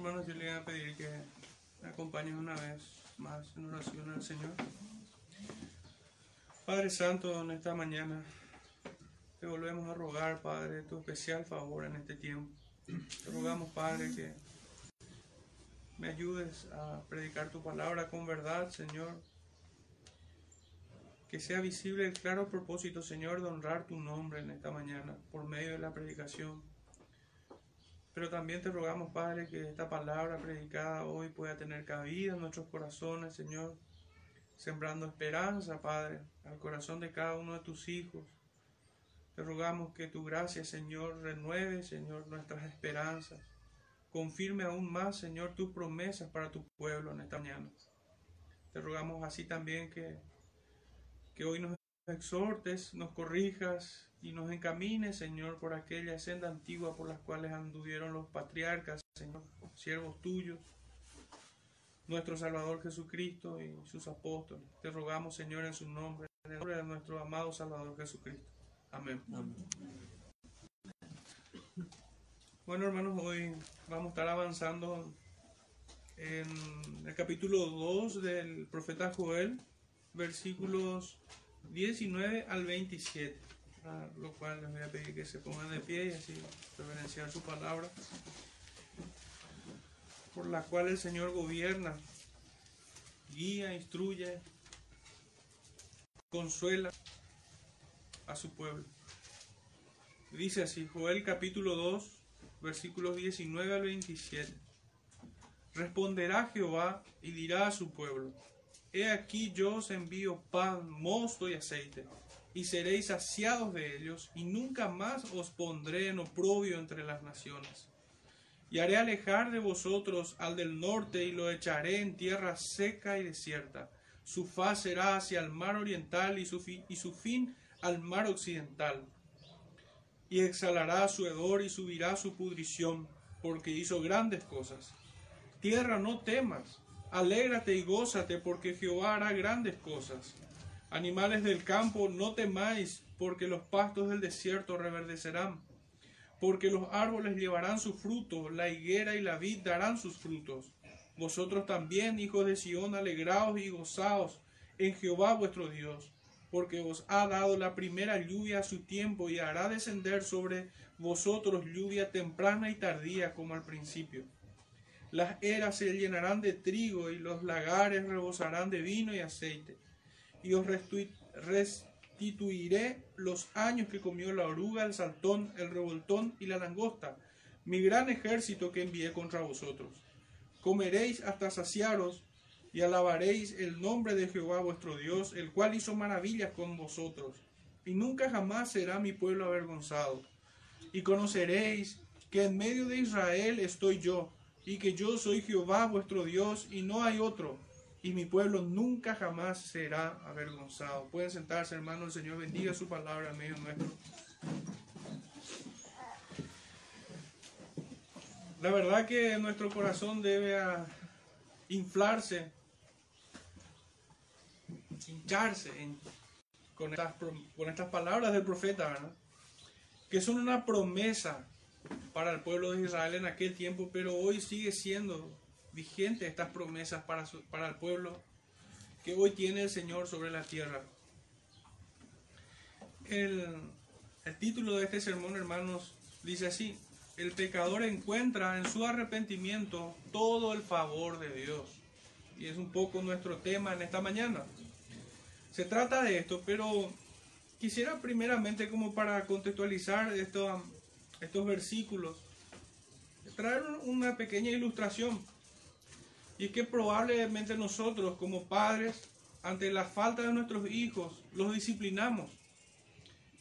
Hermanos, yo le voy a pedir que me acompañen una vez más en oración al Señor. Padre Santo, en esta mañana te volvemos a rogar, Padre, tu especial favor en este tiempo. Te rogamos, Padre, que me ayudes a predicar tu palabra con verdad, Señor. Que sea visible el claro propósito, Señor, de honrar tu nombre en esta mañana por medio de la predicación. Pero también te rogamos, Padre, que esta palabra predicada hoy pueda tener cabida en nuestros corazones, Señor, sembrando esperanza, Padre, al corazón de cada uno de tus hijos. Te rogamos que tu gracia, Señor, renueve, Señor, nuestras esperanzas. Confirme aún más, Señor, tus promesas para tu pueblo en esta mañana. Te rogamos así también que, que hoy nos exhortes, nos corrijas y nos encamines, Señor, por aquella senda antigua por las cuales anduvieron los patriarcas, Señor, siervos tuyos, nuestro Salvador Jesucristo y sus apóstoles. Te rogamos, Señor, en su nombre, en el nombre de nuestro amado Salvador Jesucristo. Amén. Amén. Bueno, hermanos, hoy vamos a estar avanzando en el capítulo 2 del profeta Joel, versículos 19 al 27, lo cual les voy a pedir que se pongan de pie y así reverenciar su palabra, por la cual el Señor gobierna, guía, instruye, consuela a su pueblo. Dice así, Joel capítulo 2, versículos 19 al 27. Responderá Jehová y dirá a su pueblo, He aquí yo os envío pan, mosto y aceite, y seréis saciados de ellos, y nunca más os pondré en oprobio entre las naciones. Y haré alejar de vosotros al del norte, y lo echaré en tierra seca y desierta. Su faz será hacia el mar oriental, y su, fin, y su fin al mar occidental. Y exhalará su hedor, y subirá su pudrición, porque hizo grandes cosas. Tierra, no temas Alégrate y gózate, porque Jehová hará grandes cosas. Animales del campo, no temáis, porque los pastos del desierto reverdecerán. Porque los árboles llevarán su fruto, la higuera y la vid darán sus frutos. Vosotros también, hijos de Sión, alegraos y gozaos en Jehová vuestro Dios, porque os ha dado la primera lluvia a su tiempo y hará descender sobre vosotros lluvia temprana y tardía como al principio las eras se llenarán de trigo y los lagares rebosarán de vino y aceite. Y os restituiré los años que comió la oruga, el saltón, el revoltón y la langosta, mi gran ejército que envié contra vosotros. Comeréis hasta saciaros y alabaréis el nombre de Jehová vuestro Dios, el cual hizo maravillas con vosotros. Y nunca jamás será mi pueblo avergonzado. Y conoceréis que en medio de Israel estoy yo y que yo soy Jehová vuestro Dios y no hay otro, y mi pueblo nunca jamás será avergonzado. Pueden sentarse, hermano, el Señor bendiga su palabra en medio nuestro. La verdad que nuestro corazón debe inflarse, hincharse con, estas, con estas palabras del profeta, que son una promesa para el pueblo de Israel en aquel tiempo, pero hoy sigue siendo vigente estas promesas para, para el pueblo que hoy tiene el Señor sobre la tierra. El, el título de este sermón, hermanos, dice así, el pecador encuentra en su arrepentimiento todo el favor de Dios. Y es un poco nuestro tema en esta mañana. Se trata de esto, pero quisiera primeramente como para contextualizar esto, estos versículos, traer una pequeña ilustración. Y es que probablemente nosotros como padres, ante la falta de nuestros hijos, los disciplinamos.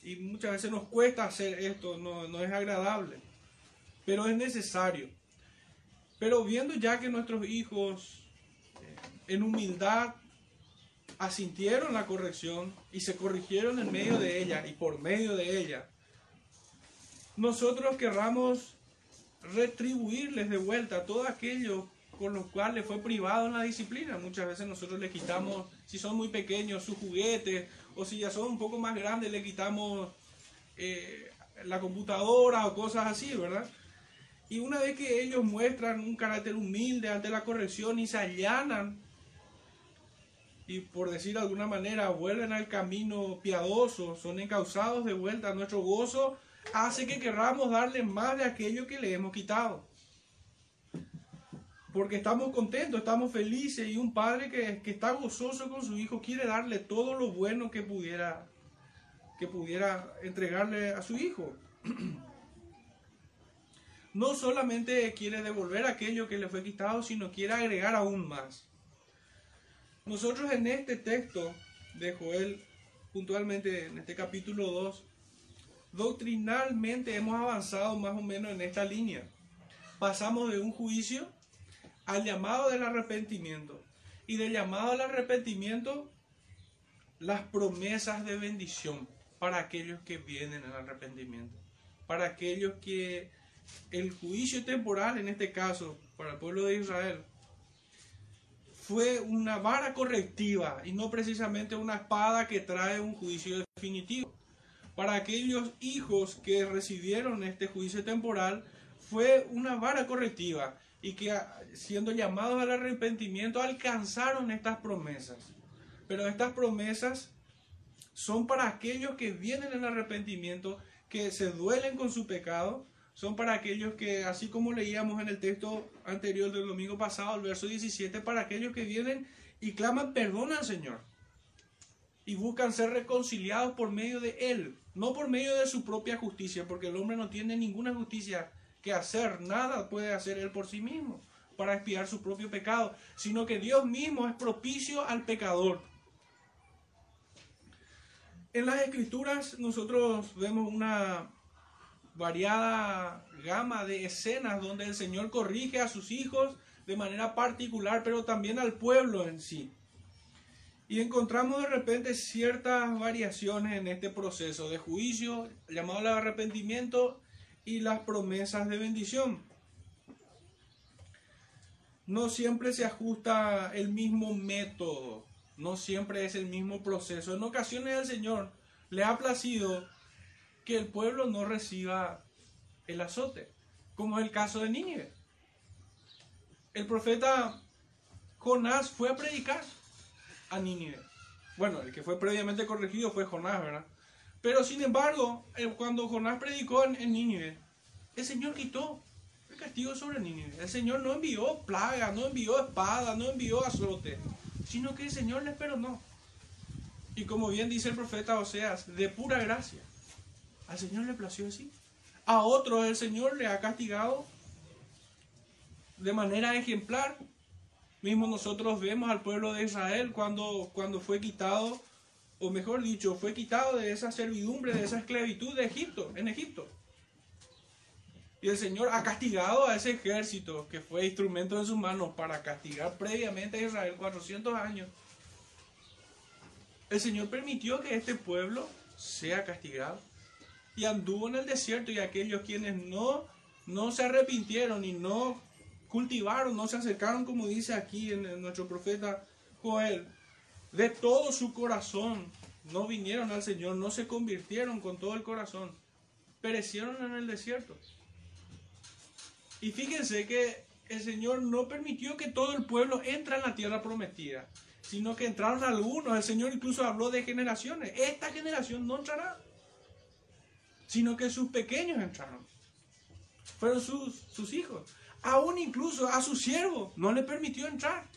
Y muchas veces nos cuesta hacer esto, no, no es agradable, pero es necesario. Pero viendo ya que nuestros hijos eh, en humildad asintieron la corrección y se corrigieron en medio de ella y por medio de ella, nosotros querramos retribuirles de vuelta todo aquello con lo cual le fue privado en la disciplina. Muchas veces nosotros le quitamos, si son muy pequeños, sus juguetes, o si ya son un poco más grandes, le quitamos eh, la computadora o cosas así, ¿verdad? Y una vez que ellos muestran un carácter humilde ante la corrección y se allanan, y por decir de alguna manera, vuelven al camino piadoso, son encausados de vuelta, nuestro gozo hace que querramos darle más de aquello que le hemos quitado. Porque estamos contentos, estamos felices y un padre que, que está gozoso con su hijo quiere darle todo lo bueno que pudiera, que pudiera entregarle a su hijo. No solamente quiere devolver aquello que le fue quitado, sino quiere agregar aún más. Nosotros en este texto de Joel, puntualmente en este capítulo 2, doctrinalmente hemos avanzado más o menos en esta línea. Pasamos de un juicio al llamado del arrepentimiento. Y del llamado al arrepentimiento, las promesas de bendición para aquellos que vienen al arrepentimiento. Para aquellos que el juicio temporal, en este caso, para el pueblo de Israel, fue una vara correctiva y no precisamente una espada que trae un juicio definitivo. Para aquellos hijos que recibieron este juicio temporal, fue una vara correctiva y que siendo llamados al arrepentimiento alcanzaron estas promesas. Pero estas promesas son para aquellos que vienen en arrepentimiento, que se duelen con su pecado, son para aquellos que, así como leíamos en el texto anterior del domingo pasado, el verso 17, para aquellos que vienen y claman perdón al Señor y buscan ser reconciliados por medio de Él, no por medio de su propia justicia, porque el hombre no tiene ninguna justicia que hacer, nada puede hacer Él por sí mismo para expiar su propio pecado, sino que Dios mismo es propicio al pecador. En las escrituras nosotros vemos una variada gama de escenas donde el Señor corrige a sus hijos de manera particular, pero también al pueblo en sí. Y encontramos de repente ciertas variaciones en este proceso de juicio, llamado al arrepentimiento y las promesas de bendición. No siempre se ajusta el mismo método, no siempre es el mismo proceso. En ocasiones el Señor le ha placido que el pueblo no reciba el azote, como es el caso de Nínive. El profeta Jonás fue a predicar a Nínive. Bueno, el que fue previamente corregido fue Jonás, ¿verdad? Pero sin embargo, eh, cuando Jonás predicó en, Nínive, el Señor quitó el castigo sobre Nínive. El Señor no envió plaga, no envió espada, no envió azote, sino que el Señor les perdonó. Y como bien dice el profeta Oseas, de pura gracia. Al Señor le plació así. A otros el Señor le ha castigado de manera ejemplar. Mismo nosotros vemos al pueblo de Israel cuando, cuando fue quitado, o mejor dicho, fue quitado de esa servidumbre, de esa esclavitud de Egipto, en Egipto. Y el Señor ha castigado a ese ejército que fue instrumento en sus manos para castigar previamente a Israel 400 años. El Señor permitió que este pueblo sea castigado y anduvo en el desierto y aquellos quienes no, no se arrepintieron y no cultivaron, no se acercaron, como dice aquí en, nuestro profeta Joel, de todo su corazón, no vinieron al Señor, no se convirtieron con todo el corazón, perecieron en el desierto. Y fíjense que el Señor no permitió que todo el pueblo entre en la tierra prometida, sino que entraron algunos. El Señor incluso habló de generaciones. Esta generación no entrará sino que sus pequeños entraron. Fueron sus, sus hijos. Aún incluso a su siervo no le permitió entrar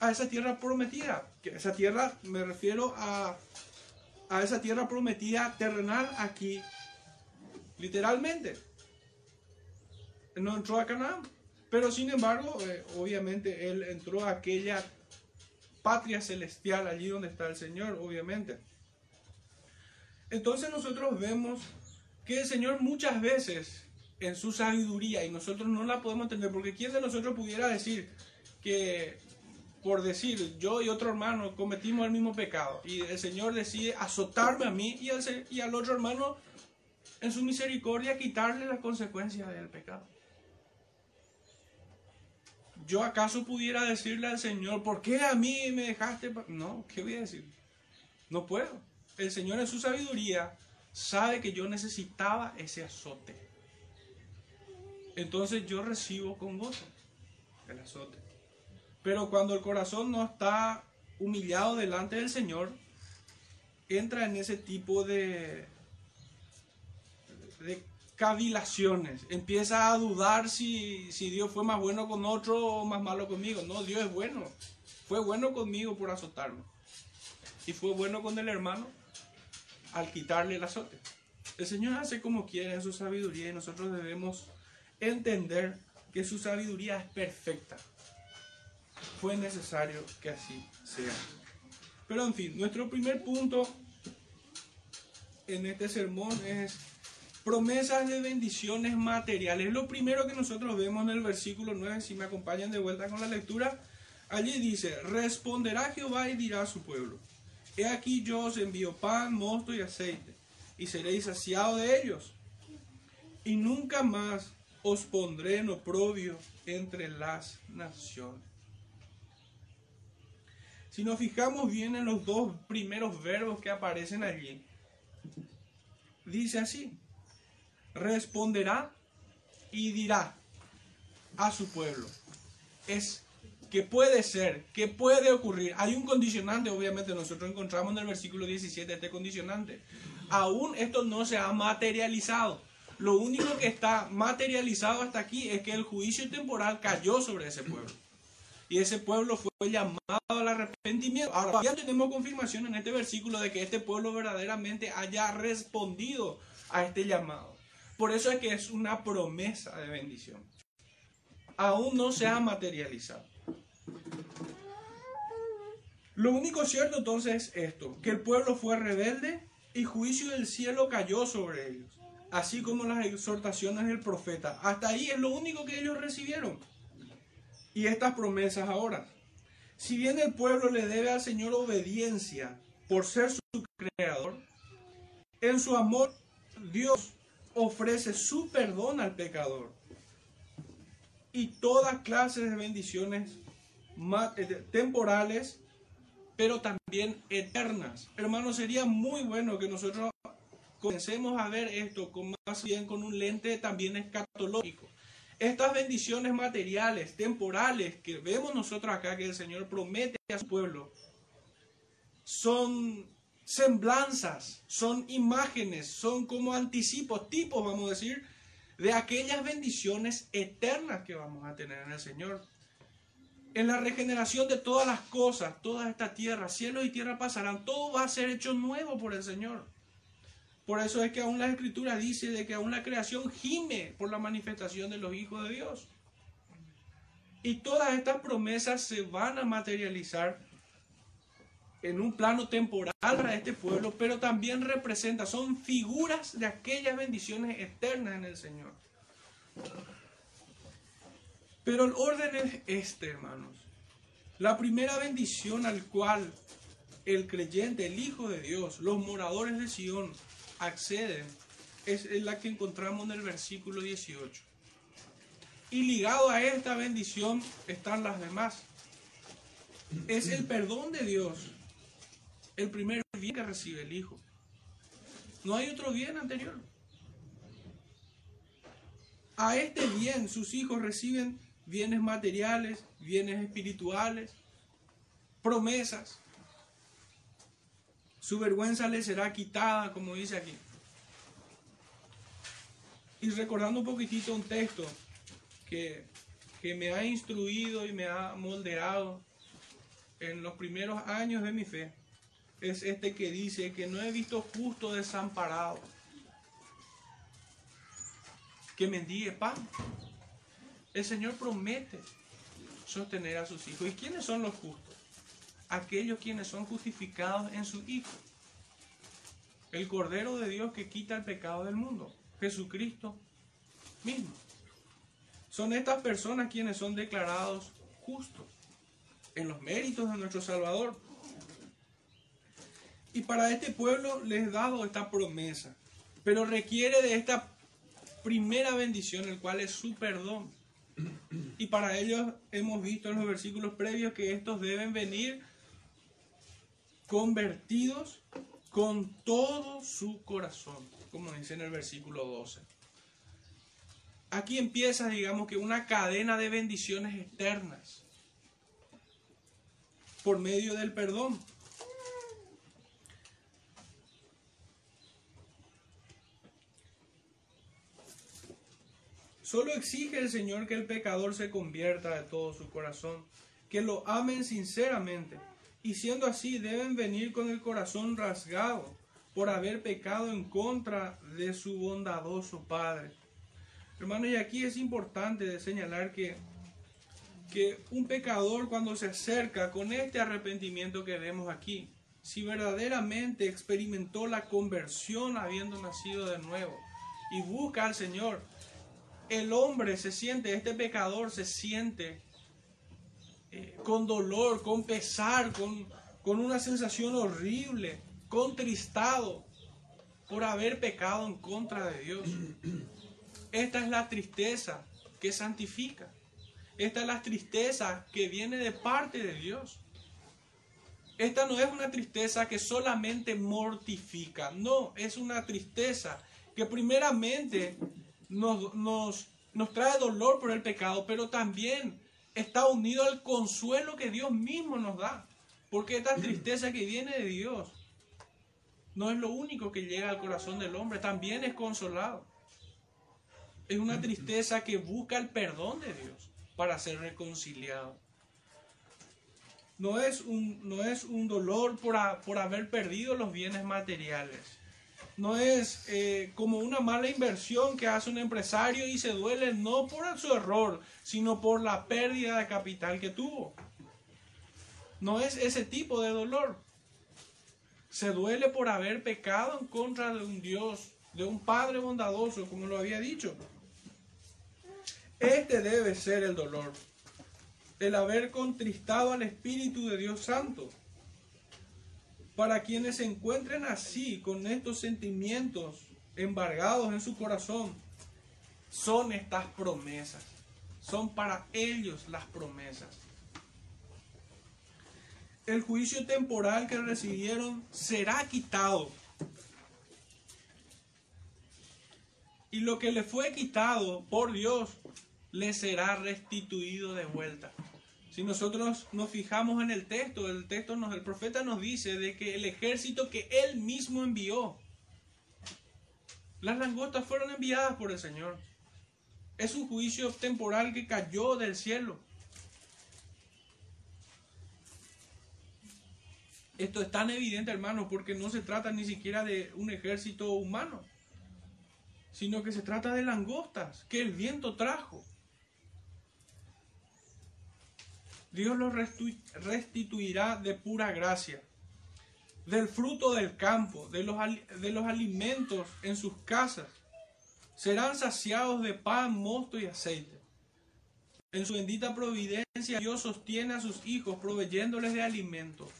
a esa tierra prometida. Que esa tierra, me refiero a, a esa tierra prometida terrenal aquí, literalmente. No entró a Canaán. Pero sin embargo, eh, obviamente, él entró a aquella patria celestial, allí donde está el Señor, obviamente. Entonces nosotros vemos que el Señor muchas veces en su sabiduría, y nosotros no la podemos entender, porque ¿quién de nosotros pudiera decir que, por decir, yo y otro hermano cometimos el mismo pecado, y el Señor decide azotarme a mí y al, otro hermano, en su misericordia, quitarle las consecuencias del pecado? ¿Yo acaso pudiera decirle al Señor, ¿por qué a mí me dejaste? No, ¿qué voy a decir? No puedo el Señor en su sabiduría sabe que yo necesitaba ese azote. entonces yo recibo con gozo el azote. Pero cuando el corazón no está humillado delante del Señor, entra en ese tipo de, de cavilaciones. Empieza a dudar si, si Dios fue más bueno con otro o más malo conmigo. No, Dios es bueno. Fue bueno conmigo por azotarme. Y fue bueno con el hermano al quitarle el azote. El Señor hace como quiere en su sabiduría y nosotros debemos entender que su sabiduría es perfecta. Fue necesario que así sea. Pero en fin, nuestro primer punto en este sermón es promesas de bendiciones materiales. Lo primero que nosotros vemos en el versículo 9, si me acompañan de vuelta con la lectura, allí dice, responderá Jehová y dirá a su pueblo, he aquí yo os envío pan, mosto y aceite, y seréis saciados de ellos, y nunca más os pondré en oprobio entre las naciones. Si nos fijamos bien en los dos primeros verbos que aparecen allí, dice así, responderá y dirá a su pueblo. Es que puede ser, que puede ocurrir. Hay un condicionante, obviamente nosotros encontramos en el versículo 17 este condicionante. Aún esto no se ha materializado. Lo único que está materializado hasta aquí es que el juicio temporal cayó sobre ese pueblo. Y ese pueblo fue llamado al arrepentimiento. Ahora ya tenemos confirmación en este versículo de que este pueblo verdaderamente haya respondido a este llamado. Por eso es que es una promesa de bendición. Aún no se ha materializado. Lo único cierto entonces es esto, que el pueblo fue rebelde y juicio del cielo cayó sobre ellos, así como las exhortaciones del profeta. Hasta ahí es lo único que ellos recibieron. Y estas promesas ahora. Si bien el pueblo le debe al Señor obediencia por ser su creador, en su amor Dios ofrece su perdón al pecador y toda clase de bendiciones eh, temporales, pero también eternas. Hermanos, sería muy bueno que nosotros comencemos a ver esto con más bien con un lente también escatológico. Estas bendiciones materiales, temporales que vemos nosotros acá que el Señor promete a su pueblo, son semblanzas, son imágenes, son como anticipos, tipos, vamos a decir, de aquellas bendiciones eternas que vamos a tener en el Señor en la regeneración de todas las cosas, toda esta tierra, cielo y tierra pasarán, todo va a ser hecho nuevo por el Señor. Por eso es que aún la escritura dice de que aún la creación gime por la manifestación de los hijos de Dios. Y todas estas promesas se van a materializar en un plano temporal para este pueblo, pero también representa, son figuras de aquellas bendiciones eternas en el Señor. Pero el orden es este, hermanos. La primera bendición al cual el creyente, el Hijo de Dios, los moradores de Sion acceden, es la que encontramos en el versículo 18. Y ligado a esta bendición están las demás. Es el perdón de Dios, el primer bien que recibe el Hijo. No hay otro bien anterior. A este bien sus hijos reciben bienes materiales, bienes espirituales, promesas. Su vergüenza le será quitada, como dice aquí. Y recordando un poquitito un texto que, que me ha instruido y me ha moldeado en los primeros años de mi fe, es este que dice que no he visto justo desamparado, que mendigue pan. El Señor promete sostener a sus hijos. ¿Y quiénes son los justos? Aquellos quienes son justificados en su Hijo. El Cordero de Dios que quita el pecado del mundo. Jesucristo mismo. Son estas personas quienes son declarados justos en los méritos de nuestro Salvador. Y para este pueblo les he dado esta promesa, pero requiere de esta primera bendición, el cual es su perdón. Y para ellos hemos visto en los versículos previos que estos deben venir convertidos con todo su corazón, como dice en el versículo 12. aquí empieza, digamos que una cadena de bendiciones externas por medio del perdón. Solo exige el Señor que el pecador se convierta de todo su corazón, que lo amen sinceramente, y siendo así deben venir con el corazón rasgado por haber pecado en contra de su bondadoso Padre. Hermanos, y aquí es importante señalar que, que un pecador cuando se acerca con este arrepentimiento que vemos aquí, si verdaderamente experimentó la conversión habiendo nacido de nuevo y busca al Señor, el hombre se siente, este pecador se siente eh, con dolor, con pesar, con, con una sensación horrible, contristado por haber pecado en contra de Dios. Esta es la tristeza que santifica. Esta es la tristeza que viene de parte de Dios. Esta no es una tristeza que solamente mortifica, no, es una tristeza que primeramente nos, nos, nos trae dolor por el pecado, pero también está unido al consuelo que Dios mismo nos da. Porque esta tristeza que viene de Dios no es lo único que llega al corazón del hombre, también es consolado. Es una tristeza que busca el perdón de Dios para ser reconciliado. No es un, no es un dolor por, por haber perdido los bienes materiales no es eh, como una mala inversión que hace un empresario y se duele no por su error, sino por la pérdida de capital que tuvo. No es ese tipo de dolor. Se duele por haber pecado en contra de un Dios, de un Padre bondadoso, como lo había dicho. Este debe ser el dolor, el haber contristado al Espíritu de Dios Santo para quienes se encuentren así, con estos sentimientos embargados en su corazón, son estas promesas. Son para ellos las promesas. El juicio temporal que recibieron será quitado. Y lo que le fue quitado por Dios le será restituido de vuelta. Si nosotros nos fijamos en el texto, el texto nos, el profeta nos dice de que el ejército que él mismo envió, las langostas fueron enviadas por el Señor. Es un juicio temporal que cayó del cielo. Esto es tan evidente, hermano, porque no se trata ni siquiera de un ejército humano, sino que se trata de langostas que el viento trajo. Dios los restituirá de pura gracia, del fruto del campo, de los, de los alimentos en sus casas. Serán saciados de pan, mosto y aceite. En su bendita providencia Dios sostiene a sus hijos proveyéndoles de alimento.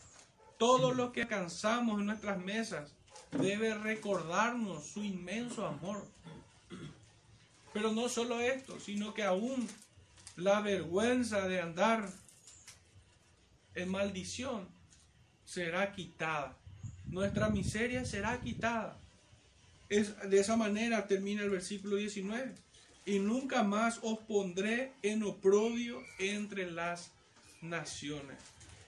Todo lo que alcanzamos en nuestras mesas debe recordarnos su inmenso amor. Pero no solo esto, sino que aún la vergüenza de andar en maldición será quitada. Nuestra miseria será quitada. Es, de esa manera termina el versículo 19. Y nunca más os pondré en oprobio entre las naciones.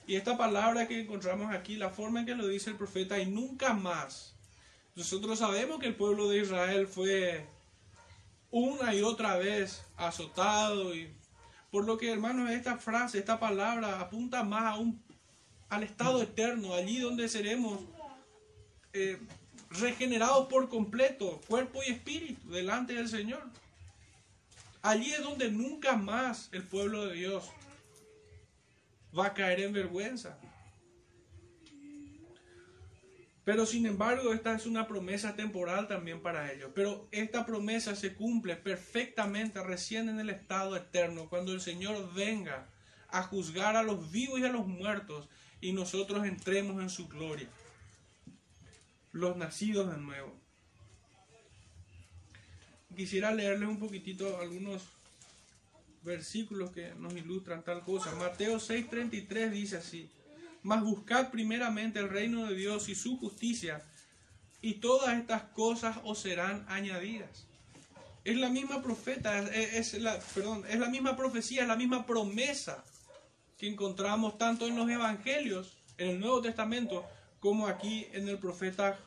Y esta palabra que encontramos aquí, la forma en que lo dice el profeta, y nunca más. Nosotros sabemos que el pueblo de Israel fue una y otra vez azotado y por lo que, hermanos, esta frase, esta palabra apunta más a un, al estado eterno, allí donde seremos eh, regenerados por completo, cuerpo y espíritu, delante del Señor. Allí es donde nunca más el pueblo de Dios va a caer en vergüenza. Pero sin embargo, esta es una promesa temporal también para ellos. Pero esta promesa se cumple perfectamente recién en el estado eterno, cuando el Señor venga a juzgar a los vivos y a los muertos y nosotros entremos en su gloria. Los nacidos de nuevo. Quisiera leerles un poquitito algunos versículos que nos ilustran tal cosa. Mateo 6:33 dice así mas buscad primeramente el reino de Dios y su justicia, y todas estas cosas os serán añadidas. Es la misma profeta, es, la, perdón, es la misma profecía, es la misma promesa que encontramos tanto en los evangelios, en el Nuevo Testamento, como aquí en el profeta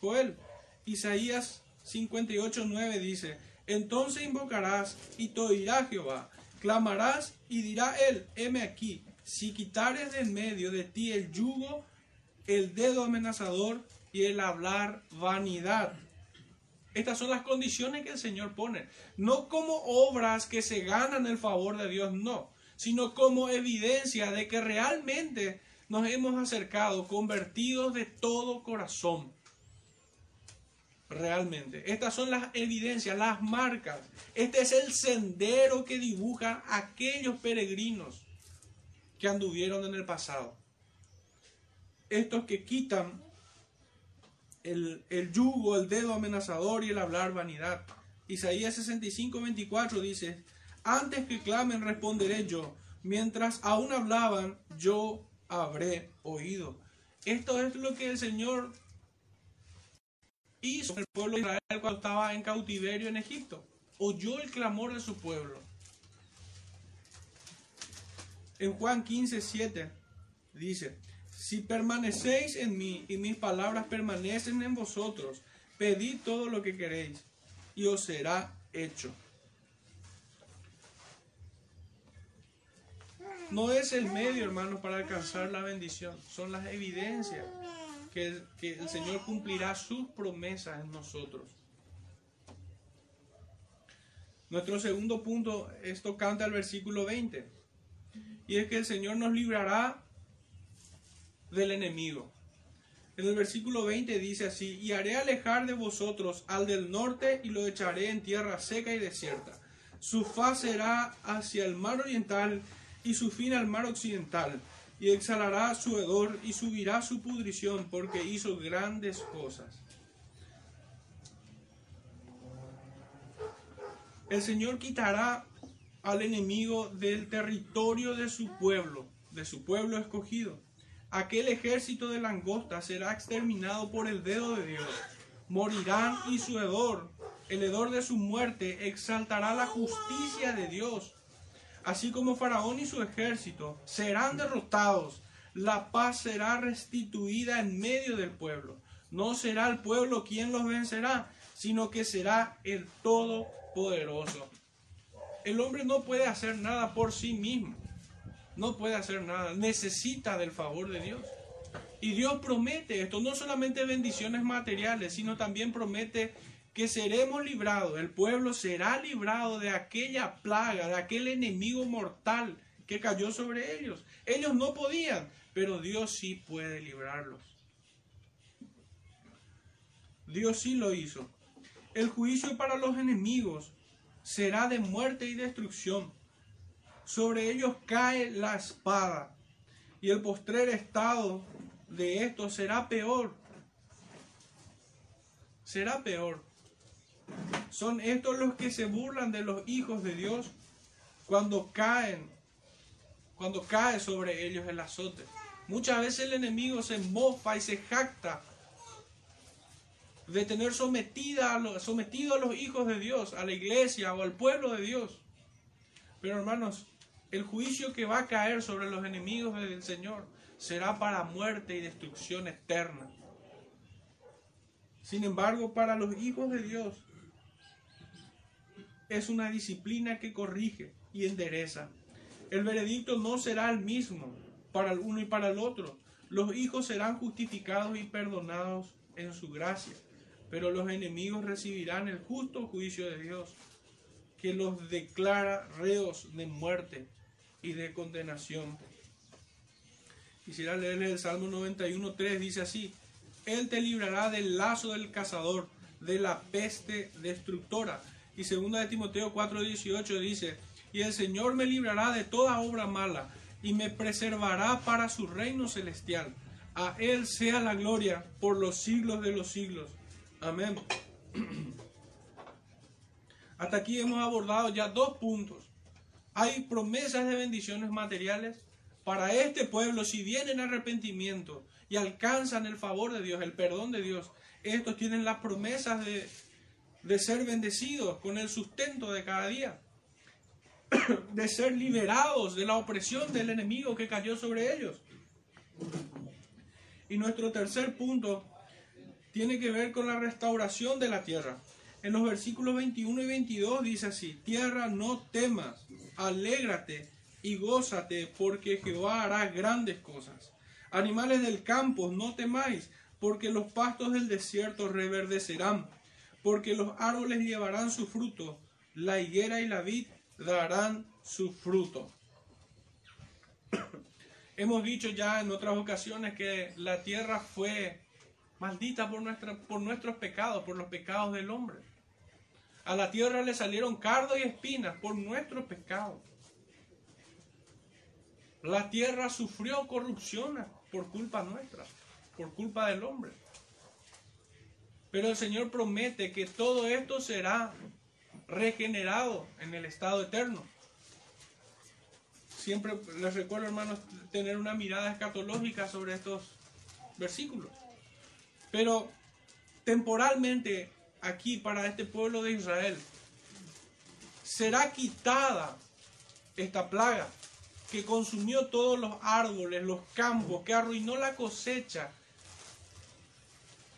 Joel. Isaías 58, 9 dice, entonces invocarás y te oirá Jehová, clamarás y dirá él, heme aquí, si quitares de en medio de ti el yugo, el dedo amenazador y el hablar vanidad. Estas son las condiciones que el Señor pone. No como obras que se ganan el favor de Dios, no, sino como evidencia de que realmente nos hemos acercado convertidos de todo corazón. Realmente. Estas son las evidencias, las marcas. Este es el sendero que dibujan aquellos peregrinos que anduvieron en el pasado. Estos que quitan el, yugo, el dedo amenazador y el hablar vanidad. Isaías 65, 24 dice, antes que clamen responderé yo, mientras aún hablaban yo habré oído. Esto es lo que el Señor hizo el pueblo de Israel cuando estaba en cautiverio en Egipto. Oyó el clamor de su pueblo. En Juan 15, 7 dice, si permanecéis en mí y mis palabras permanecen en vosotros, pedid todo lo que queréis y os será hecho. No es el medio, hermanos, para alcanzar la bendición, son las evidencias que, el Señor cumplirá sus promesas en nosotros. Nuestro segundo punto es tocante al versículo 20. Y es que el Señor nos librará del enemigo. En el versículo 20 dice así, y haré alejar de vosotros al del norte y lo echaré en tierra seca y desierta. Su faz será hacia el mar oriental y su fin al mar occidental, y exhalará su hedor y subirá su pudrición porque hizo grandes cosas. El Señor quitará al enemigo del territorio de su pueblo, de su pueblo escogido aquel ejército de langosta será exterminado por el dedo de Dios. Morirán y su hedor, el hedor de su muerte, exaltará la justicia de Dios. Así como Faraón y su ejército serán derrotados, la paz será restituida en medio del pueblo. No será el pueblo quien los vencerá, sino que será el Todopoderoso. El hombre no puede hacer nada por sí mismo no puede hacer nada, necesita del favor de Dios. Y Dios promete esto, no solamente bendiciones materiales, sino también promete que seremos librados, el pueblo será librado de aquella plaga, de aquel enemigo mortal que cayó sobre ellos. Ellos no podían, pero Dios sí puede librarlos. Dios sí lo hizo. El juicio para los enemigos será de muerte y destrucción sobre ellos cae la espada, y el postrer estado de esto será peor. Será peor. Son estos los que se burlan de los hijos de Dios cuando caen, cuando cae sobre ellos el azote. Muchas veces el enemigo se mofa y se jacta de tener sometida a sometido a los hijos de Dios, a la iglesia o al pueblo de Dios. Pero hermanos, el juicio que va a caer sobre los enemigos del Señor será para muerte y destrucción eterna. Sin embargo, para los hijos de Dios es una disciplina que corrige y endereza. El veredicto no será el mismo para el uno y para el otro. Los hijos serán justificados y perdonados en su gracia, pero los enemigos recibirán el justo juicio de Dios, que los declara reos de muerte y de condenación. Quisiera leerle el Salmo 91.3, dice así, Él te librará del lazo del cazador, de la peste destructora. Y segunda de Timoteo 4.18 dice, y el Señor me librará de toda obra mala y me preservará para su reino celestial. A Él sea la gloria por los siglos de los siglos. Amén. Hasta aquí hemos abordado ya dos puntos hay promesas de bendiciones materiales para este pueblo si vienen arrepentimiento y alcanzan el favor de Dios, el perdón de Dios. Estos tienen las promesas de, de ser bendecidos con el sustento de cada día, de ser liberados de la opresión del enemigo que cayó sobre ellos. Y nuestro tercer punto tiene que ver con la restauración de la tierra. En los versículos 21 y 22 dice así, tierra no temas, alégrate y gózate, porque Jehová hará grandes cosas. Animales del campo, no temáis, porque los pastos del desierto reverdecerán, porque los árboles llevarán su fruto, la higuera y la vid darán su fruto. Hemos dicho ya en otras ocasiones que la tierra fue maldita por, nuestra, por nuestros pecados, por los pecados del hombre. A la tierra le salieron cardos y espinas por nuestros pecados. La tierra sufrió corrupción por culpa nuestra, por culpa del hombre. Pero el Señor promete que todo esto será regenerado en el estado eterno siempre les recuerdo, hermanos, tener una mirada escatológica sobre estos versículos. Pero temporalmente aquí para este pueblo de Israel será quitada esta plaga que consumió todos los árboles, los campos, que arruinó la cosecha.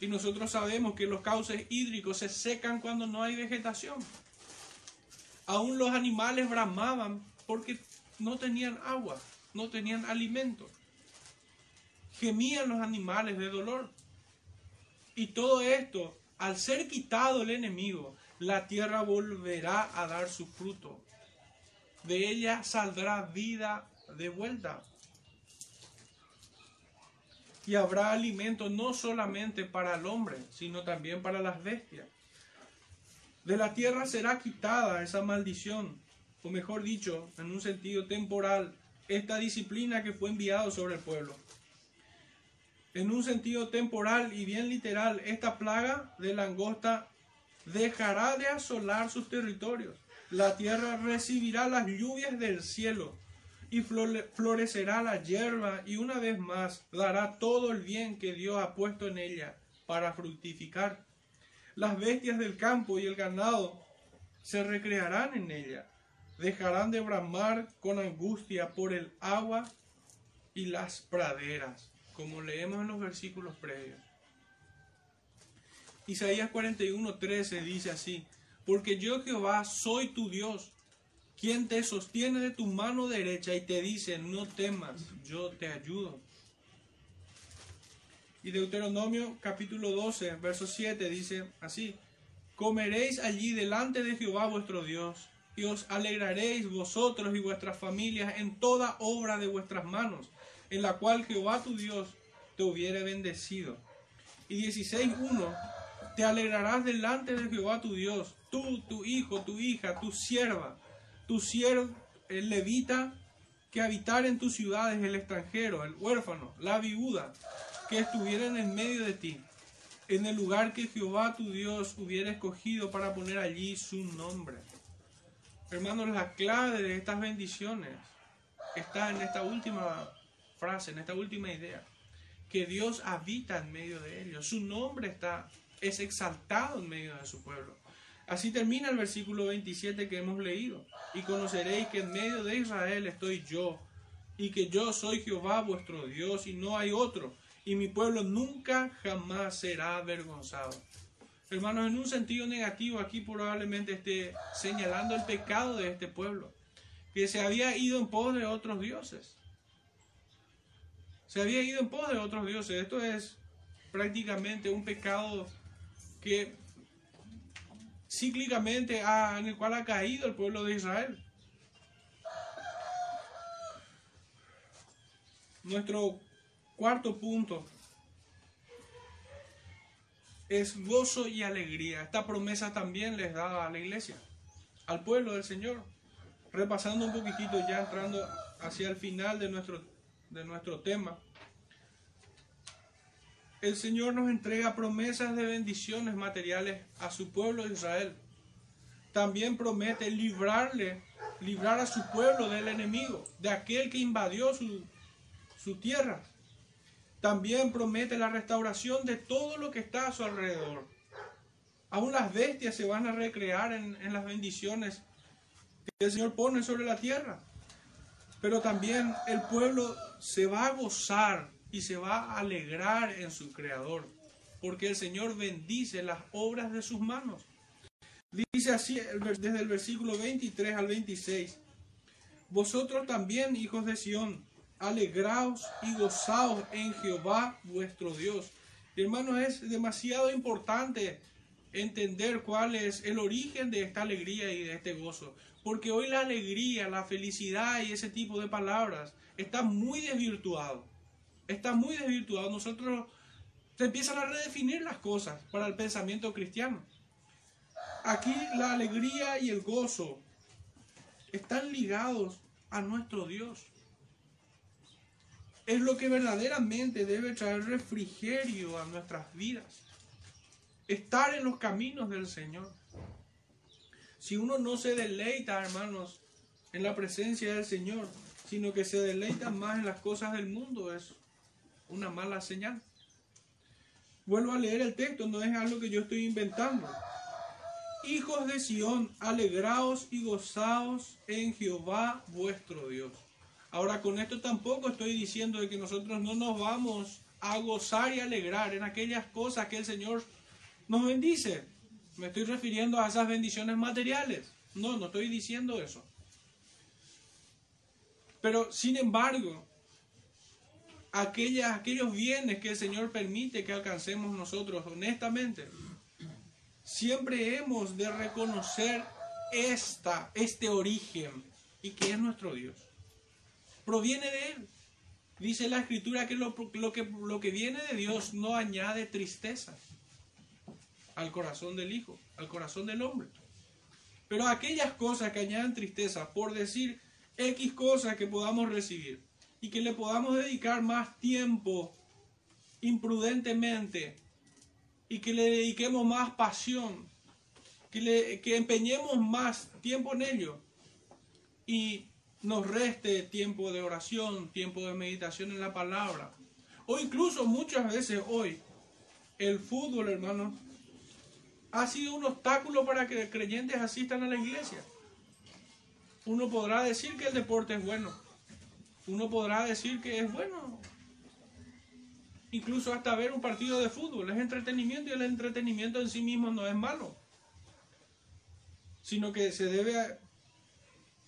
Y nosotros sabemos que los cauces hídricos se secan cuando no hay vegetación. Aún los animales bramaban porque no tenían agua, no tenían alimento. Gemían los animales de dolor. Y todo esto, al ser quitado el enemigo, la tierra volverá a dar su fruto. De ella saldrá vida de vuelta. Y habrá alimento no solamente para el hombre, sino también para las bestias. De la tierra será quitada esa maldición o mejor dicho, en un sentido temporal, esta disciplina que fue enviado sobre el pueblo. En un sentido temporal y bien literal, esta plaga de langosta dejará de asolar sus territorios. La tierra recibirá las lluvias del cielo y florecerá la hierba y una vez más dará todo el bien que Dios ha puesto en ella para fructificar. Las bestias del campo y el ganado se recrearán en ella dejarán de bramar con angustia por el agua y las praderas, como leemos en los versículos previos. Isaías 41:13 dice así, porque yo Jehová soy tu Dios, quien te sostiene de tu mano derecha y te dice, no temas, yo te ayudo. Y Deuteronomio capítulo 12, verso 7 dice así, comeréis allí delante de Jehová vuestro Dios y os alegraréis vosotros y vuestras familias en toda obra de vuestras manos, en la cual Jehová tu Dios te hubiere bendecido. Y 16.1, te alegrarás delante de Jehová tu Dios, tú, tu hijo, tu hija, tu sierva, tu siervo, el levita, que habitar en tus ciudades, el extranjero, el huérfano, la viuda, que estuvieran en medio de ti, en el lugar que Jehová tu Dios hubiera escogido para poner allí su nombre. Hermanos, la clave de estas bendiciones está en esta última frase, en esta última idea, que Dios habita en medio de ellos. Su nombre está, es exaltado en medio de su pueblo. Así termina el versículo 27 que hemos leído. Y conoceréis que en medio de Israel estoy yo, y que yo soy Jehová vuestro Dios, y no hay otro, y mi pueblo nunca jamás será avergonzado. Hermanos, en un sentido negativo aquí probablemente esté señalando el pecado de este pueblo, que se había ido en pos de otros dioses. Se había ido en pos de otros dioses. Esto es prácticamente un pecado que cíclicamente en el cual ha caído el pueblo de Israel. Nuestro cuarto punto es gozo y alegría. Esta promesa también les da a la iglesia, al pueblo del Señor. Repasando un poquitito, ya entrando hacia el final de nuestro, de nuestro tema. El Señor nos entrega promesas de bendiciones materiales a su pueblo Israel. También promete librarle, librar a su pueblo del enemigo, de aquel que invadió su, su tierra también promete la restauración de todo lo que está a su alrededor. Aún las bestias se van a recrear en las bendiciones que el Señor pone sobre la tierra. Pero también el pueblo se va a gozar y se va a alegrar en su Creador, porque el Señor bendice las obras de sus manos. Dice así desde el versículo 23 al 26, Vosotros también, hijos de Sión, alegraos y gozaos en Jehová vuestro Dios. Hermanos, es demasiado importante entender cuál es el origen de esta alegría y de este gozo. Porque hoy la alegría, la felicidad y ese tipo de palabras está muy desvirtuado. Está muy desvirtuado. Nosotros se empiezan a redefinir las cosas para el pensamiento cristiano. Aquí la alegría y el gozo están ligados a nuestro Dios. Es lo que verdaderamente debe traer refrigerio a nuestras vidas. Estar en los caminos del Señor. Si uno no se deleita, hermanos, en la presencia del Señor, sino que se deleita más en las cosas del mundo, es una mala señal. Vuelvo a leer el texto, no es algo que yo estoy inventando. Hijos de Sión, alegraos y gozaos en Jehová vuestro Dios. Ahora con esto tampoco estoy diciendo de que nosotros no nos vamos a gozar y alegrar en aquellas cosas que el Señor nos bendice. Me estoy refiriendo a esas bendiciones materiales. No, no estoy diciendo eso. Pero sin embargo, aquellas, aquellos bienes que el Señor permite que alcancemos nosotros honestamente, siempre hemos de reconocer esta, este origen y que es nuestro Dios. Proviene de Él. Dice la escritura que lo, que lo que viene de Dios no añade tristeza al corazón del Hijo, al corazón del hombre. Pero aquellas cosas que añadan tristeza, por decir X cosas que podamos recibir y que le podamos dedicar más tiempo imprudentemente y que le dediquemos más pasión, que, le, que empeñemos más tiempo en ello y nos reste tiempo de oración, tiempo de meditación en la palabra. O incluso muchas veces hoy, el fútbol, hermano, ha sido un obstáculo para que creyentes asistan a la iglesia. Uno podrá decir que el deporte es bueno. Uno podrá decir que es bueno. Incluso hasta ver un partido de fútbol es entretenimiento y el entretenimiento en sí mismo no es malo. Sino que se debe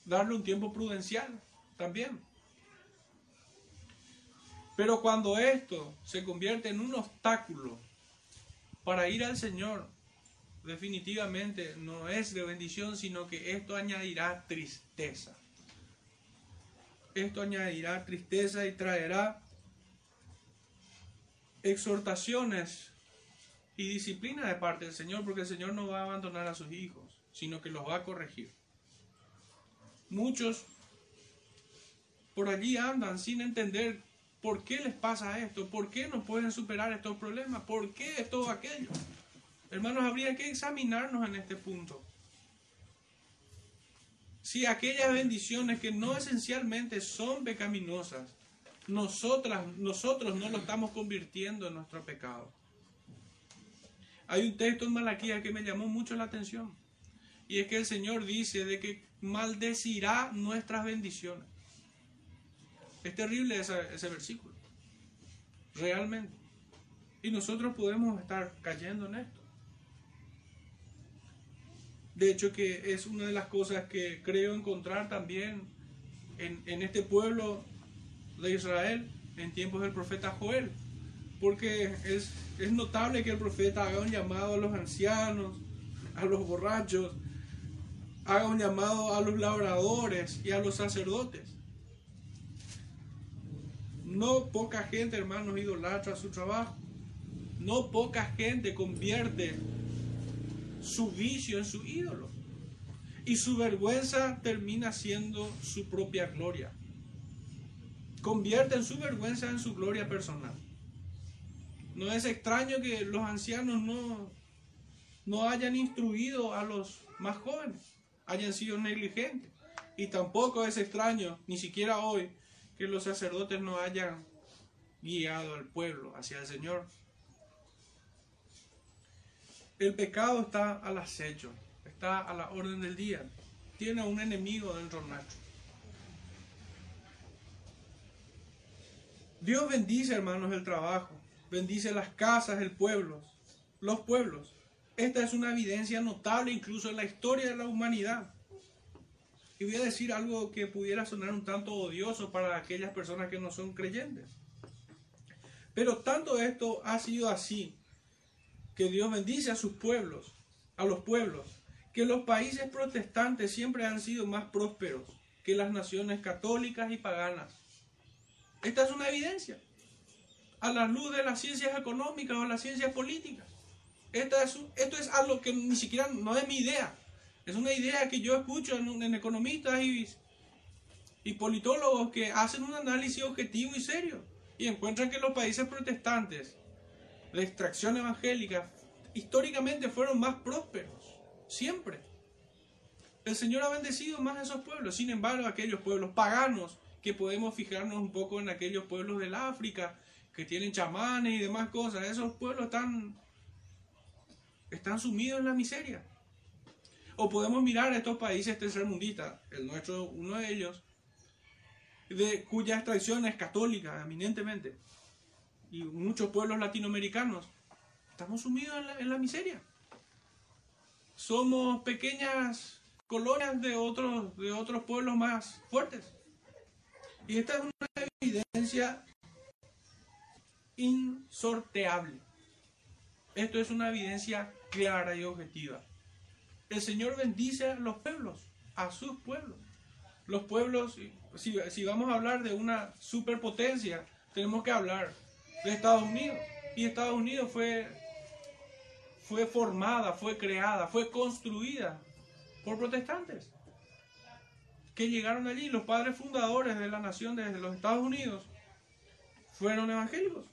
darle un tiempo prudencial también. Pero cuando esto se convierte en un obstáculo para ir al Señor, definitivamente no es de bendición, sino que esto añadirá tristeza. Esto añadirá tristeza y traerá exhortaciones y disciplina de parte del Señor, porque el Señor no va a abandonar a sus hijos, sino que los va a corregir. Muchos por allí andan sin entender por qué les pasa esto, por qué no pueden superar estos problemas, por qué es todo aquello. Hermanos, habría que examinarnos en este punto. Si aquellas bendiciones que no esencialmente son pecaminosas, nosotras, nosotros no lo estamos convirtiendo en nuestro pecado. Hay un texto en Malaquía que me llamó mucho la atención. Y es que el Señor dice de que maldecirá nuestras bendiciones. Es terrible ese versículo. Realmente. Y nosotros podemos estar cayendo en esto. De hecho que es una de las cosas que creo encontrar también en, este pueblo de Israel en tiempos del profeta Joel. Porque es, es notable que el profeta haga un llamado a los ancianos, a los borrachos, haga un llamado a los labradores y a los sacerdotes. No poca gente, hermanos, idolatra su trabajo. No poca gente convierte su vicio en su ídolo. Y su vergüenza termina siendo su propia gloria. Convierten su vergüenza en su gloria personal. No es extraño que los ancianos no, no hayan instruido a los más jóvenes, hayan sido negligentes. Y tampoco es extraño, ni siquiera hoy, que los sacerdotes no hayan guiado al pueblo hacia el Señor. El pecado está al acecho, está a la orden del día. Tiene un enemigo dentro nuestro. Dios bendice, hermanos, el trabajo, bendice las casas, el pueblo, los pueblos. Esta es una evidencia notable incluso en la historia de la humanidad. Y voy a decir algo que pudiera sonar un tanto odioso para aquellas personas que no son creyentes. Pero tanto esto ha sido así, que Dios bendice a sus pueblos, a los pueblos, que los países protestantes siempre han sido más prósperos que las naciones católicas y paganas. Esta es una evidencia. A la luz de las ciencias económicas o las ciencias políticas. Esta es, esto es algo que ni siquiera no es mi idea. Es una idea que yo escucho en, economistas y, y politólogos que hacen un análisis objetivo y serio y encuentran que los países protestantes de extracción evangélica históricamente fueron más prósperos. Siempre. El Señor ha bendecido más a esos pueblos. Sin embargo, aquellos pueblos paganos que podemos fijarnos un poco en aquellos pueblos del África que tienen chamanes y demás cosas. Esos pueblos están, están sumidos en la miseria. O podemos mirar a estos países tercermundistas, el nuestro, uno de ellos, de cuya extracción es católica, eminentemente, y muchos pueblos latinoamericanos, estamos sumidos en la, miseria. Somos pequeñas colonias de otros, de otros pueblos más fuertes. Y esta es una evidencia insorteable. Esto es una evidencia clara y objetiva. El Señor bendice a los pueblos, a sus pueblos. Los pueblos, si, si vamos a hablar de una superpotencia, tenemos que hablar de Estados Unidos. Y Estados Unidos fue, fue formada, fue creada, fue construida por protestantes que llegaron allí, los padres fundadores de la nación desde los Estados Unidos, fueron evangélicos.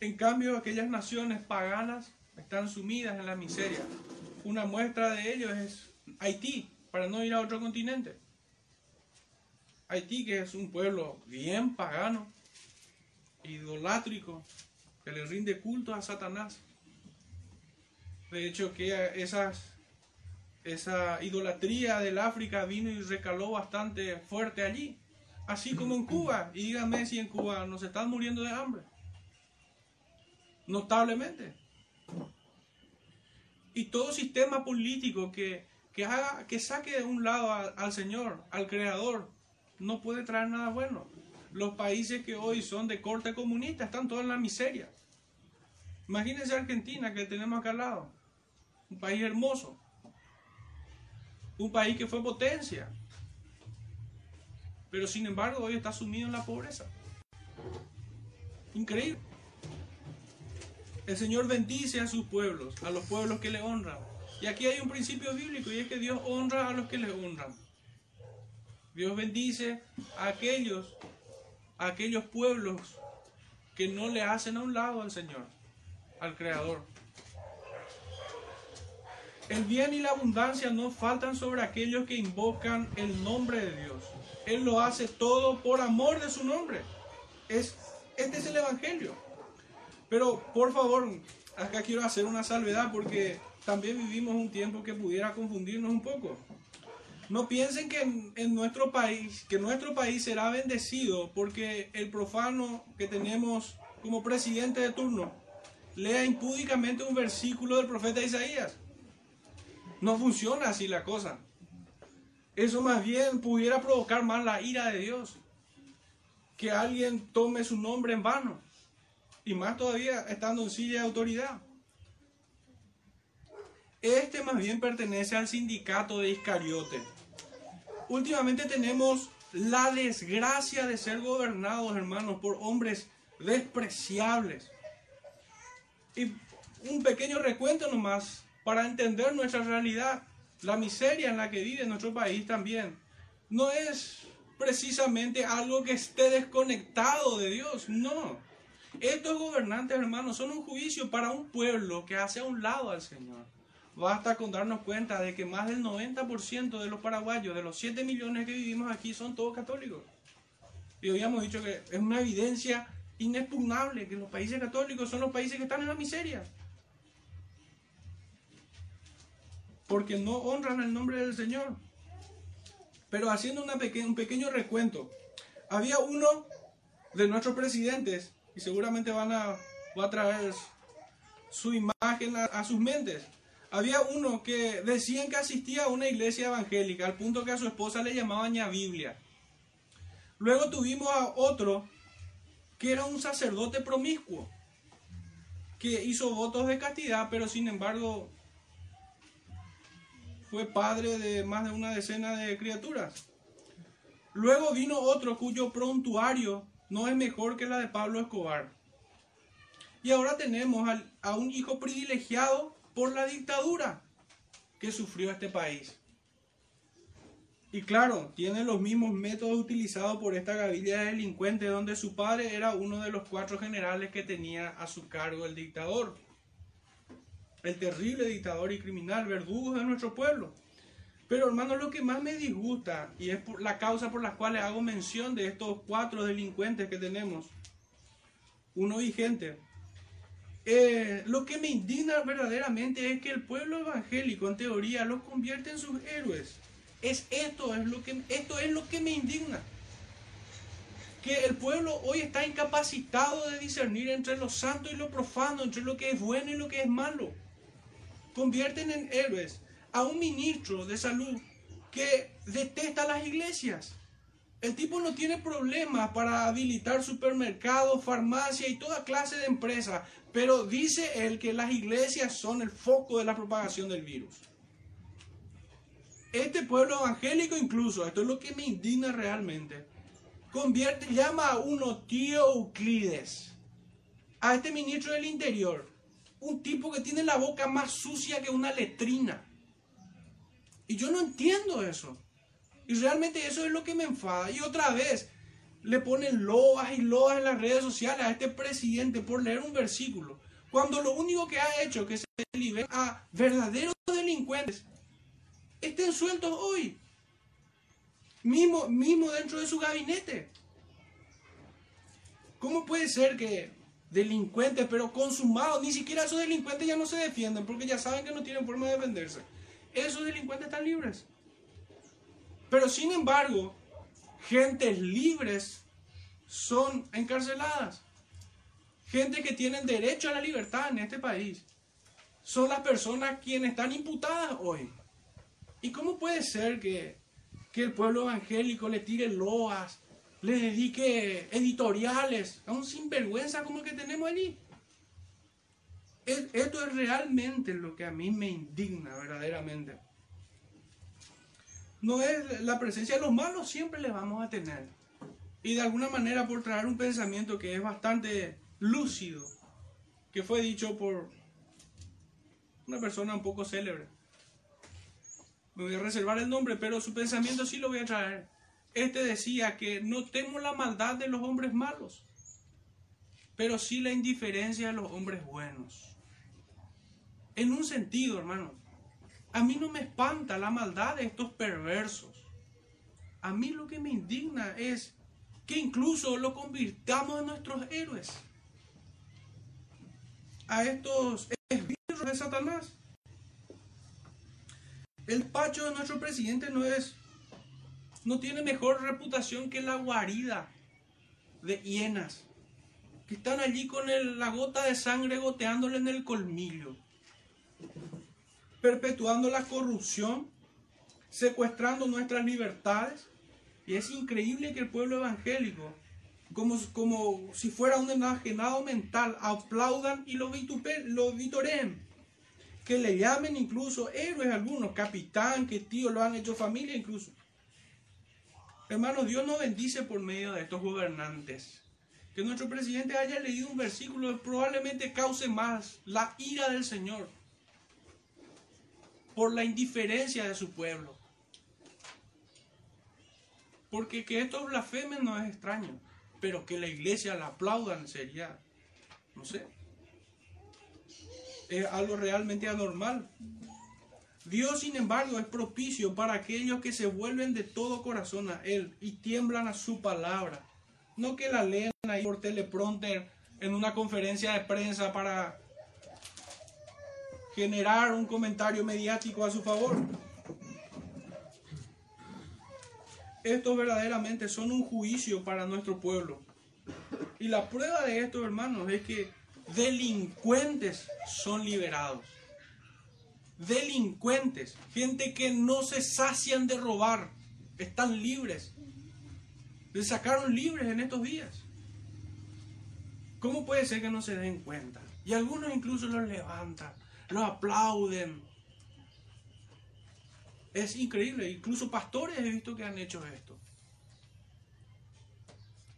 En cambio, aquellas naciones paganas están sumidas en la miseria. Una muestra de ello es Haití, para no ir a otro continente. Haití, que es un pueblo bien pagano, idolátrico, que le rinde culto a Satanás. De hecho, que esa idolatría del África vino y recaló bastante fuerte allí. Así como en Cuba. Y díganme si en Cuba nos están muriendo de hambre. Notablemente. Y todo sistema político que, que, haga, que saque de un lado al Señor, al Creador, no puede traer nada bueno. Los países que hoy son de corte comunista están todos en la miseria. Imagínense Argentina que tenemos acá al lado un país hermoso, un país que fue potencia, pero sin embargo hoy está sumido en la pobreza. Increíble. El Señor bendice a sus pueblos, a los pueblos que le honran. Y aquí hay un principio bíblico y es que Dios honra a los que le honran. Dios bendice a aquellos, a aquellos pueblos que no le hacen a un lado al Señor, al Creador. El bien y la abundancia no faltan sobre aquellos que invocan el nombre de Dios. Él lo hace todo por amor de su nombre. Es, este es el Evangelio. Pero por favor, acá quiero hacer una salvedad porque también vivimos un tiempo que pudiera confundirnos un poco. No piensen que en, nuestro país, que nuestro país será bendecido porque el profano que tenemos como presidente de turno lea impúdicamente un versículo del profeta Isaías. No funciona así la cosa. Eso más bien pudiera provocar más la ira de Dios. Que alguien tome su nombre en vano. Y más todavía estando en silla de autoridad. Este más bien pertenece al sindicato de Iscariote. Últimamente tenemos la desgracia de ser gobernados, hermanos, por hombres despreciables. Y un pequeño recuento nomás para entender nuestra realidad, la miseria en la que vive nuestro país también. No es precisamente algo que esté desconectado de Dios, no. Estos gobernantes, hermanos, son un juicio para un pueblo que hace a un lado al Señor. Basta con darnos cuenta de que más del 90% de los paraguayos, de los 7 millones que vivimos aquí, son todos católicos. Y habíamos dicho que es una evidencia inexpugnable que los países católicos son los países que están en la miseria. Porque no honran el nombre del Señor. Pero haciendo un pequeño recuento, había uno de nuestros presidentes, y seguramente van a, va a traer su imagen a, sus mentes. Había uno que decían que asistía a una iglesia evangélica, al punto que a su esposa le llamaban ña Biblia. Luego tuvimos a otro que era un sacerdote promiscuo, que hizo votos de castidad, pero sin embargo fue padre de más de una decena de criaturas. Luego vino otro cuyo prontuario no es mejor que la de Pablo Escobar. Y ahora tenemos a un hijo privilegiado por la dictadura que sufrió este país. Y claro, tiene los mismos métodos utilizados por esta gavilla de delincuentes, donde su padre era uno de los cuatro generales que tenía a su cargo el dictador. El terrible dictador y criminal, verdugo de nuestro pueblo. Pero hermano, lo que más me disgusta, y es por la causa por la cual hago mención de estos cuatro delincuentes que tenemos, uno vigente, eh, lo que me indigna verdaderamente es que el pueblo evangélico, en teoría, los convierte en sus héroes. Es esto, es lo que, esto es lo que me indigna. Que el pueblo hoy está incapacitado de discernir entre lo santo y lo profano, entre lo que es bueno y lo que es malo. Convierten en héroes a un ministro de salud que detesta las iglesias. El tipo no tiene problemas para habilitar supermercados, farmacia y toda clase de empresas, pero dice él que las iglesias son el foco de la propagación del virus. Este pueblo evangélico incluso, esto es lo que me indigna realmente, convierte, llama a uno tío Euclides, a este ministro del Interior, un tipo que tiene la boca más sucia que una letrina. Y yo no entiendo eso. Y realmente eso es lo que me enfada. Y otra vez, le ponen loas y loas en las redes sociales a este presidente por leer un versículo. Cuando lo único que ha hecho que se libera a verdaderos delincuentes estén sueltos hoy. Mismo, mismo dentro de su gabinete. ¿Cómo puede ser que delincuentes, pero consumados, ni siquiera esos delincuentes ya no se defienden porque ya saben que no tienen forma de defenderse? Esos delincuentes están libres. Pero sin embargo, gentes libres son encarceladas. Gente que tienen derecho a la libertad en este país. Son las personas quienes están imputadas hoy. ¿Y cómo puede ser que, el pueblo evangélico le tire loas, le dedique editoriales a un sinvergüenza como el que tenemos allí? Esto es realmente lo que a mí me indigna verdaderamente. No es la presencia de los malos, siempre le vamos a tener. Y de alguna manera por traer un pensamiento que es bastante lúcido, que fue dicho por una persona un poco célebre me voy a reservar el nombre, pero su pensamiento sí lo voy a traer. Este decía que no temo la maldad de los hombres malos, pero sí la indiferencia de los hombres buenos. En un sentido, hermano, a mí no me espanta la maldad de estos perversos. A mí lo que me indigna es que incluso lo convirtamos en nuestros héroes. A estos esbirros de Satanás. El pacho de nuestro presidente no es, no tiene mejor reputación que la guarida de hienas que están allí con la gota de sangre goteándole en el colmillo, perpetuando la corrupción, secuestrando nuestras libertades. Y es increíble que el pueblo evangélico, como, como si fuera un enajenado mental, aplaudan y lo, lo vitoreen que le llamen incluso héroes algunos, capitán, que tío, lo han hecho familia incluso. Hermanos, Dios nos bendice por medio de estos gobernantes. Que nuestro presidente haya leído un versículo probablemente cause más la ira del Señor por la indiferencia de su pueblo. Porque que estos blasfemen no es extraño, pero que la iglesia la aplaudan sería, no sé, es algo realmente anormal. Dios, sin embargo, es propicio para aquellos que se vuelven de todo corazón a Él y tiemblan a su palabra. No que la leen ahí por teleprompter en una conferencia de prensa para generar un comentario mediático a su favor. Estos verdaderamente son un juicio para nuestro pueblo. Y la prueba de esto, hermanos, es que delincuentes son liberados. Delincuentes, gente que no se sacian de robar, están libres. Les sacaron libres en estos días. ¿Cómo puede ser que no se den cuenta? Y algunos incluso los levantan, los aplauden. Es increíble, incluso pastores he visto que han hecho esto.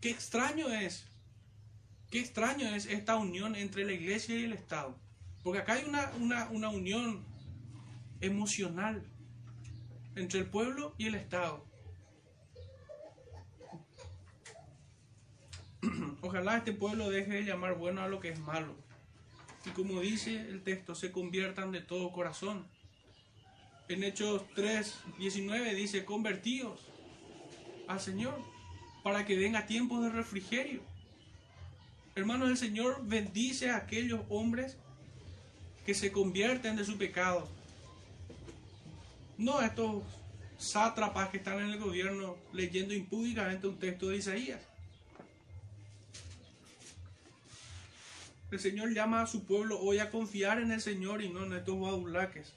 Qué extraño es, qué extraño es esta unión entre la iglesia y el Estado. Porque acá hay una, una, una unión emocional entre el pueblo y el Estado. Ojalá este pueblo deje de llamar bueno a lo que es malo. Y como dice el texto, se conviertan de todo corazón. En Hechos 3, 19 dice, convertíos al Señor para que venga tiempos de refrigerio. Hermanos, el Señor bendice a aquellos hombres que se convierten de su pecado. No a estos sátrapas que están en el gobierno leyendo impúdicamente un texto de Isaías. El Señor llama a su pueblo hoy a confiar en el Señor y no en estos baulaques.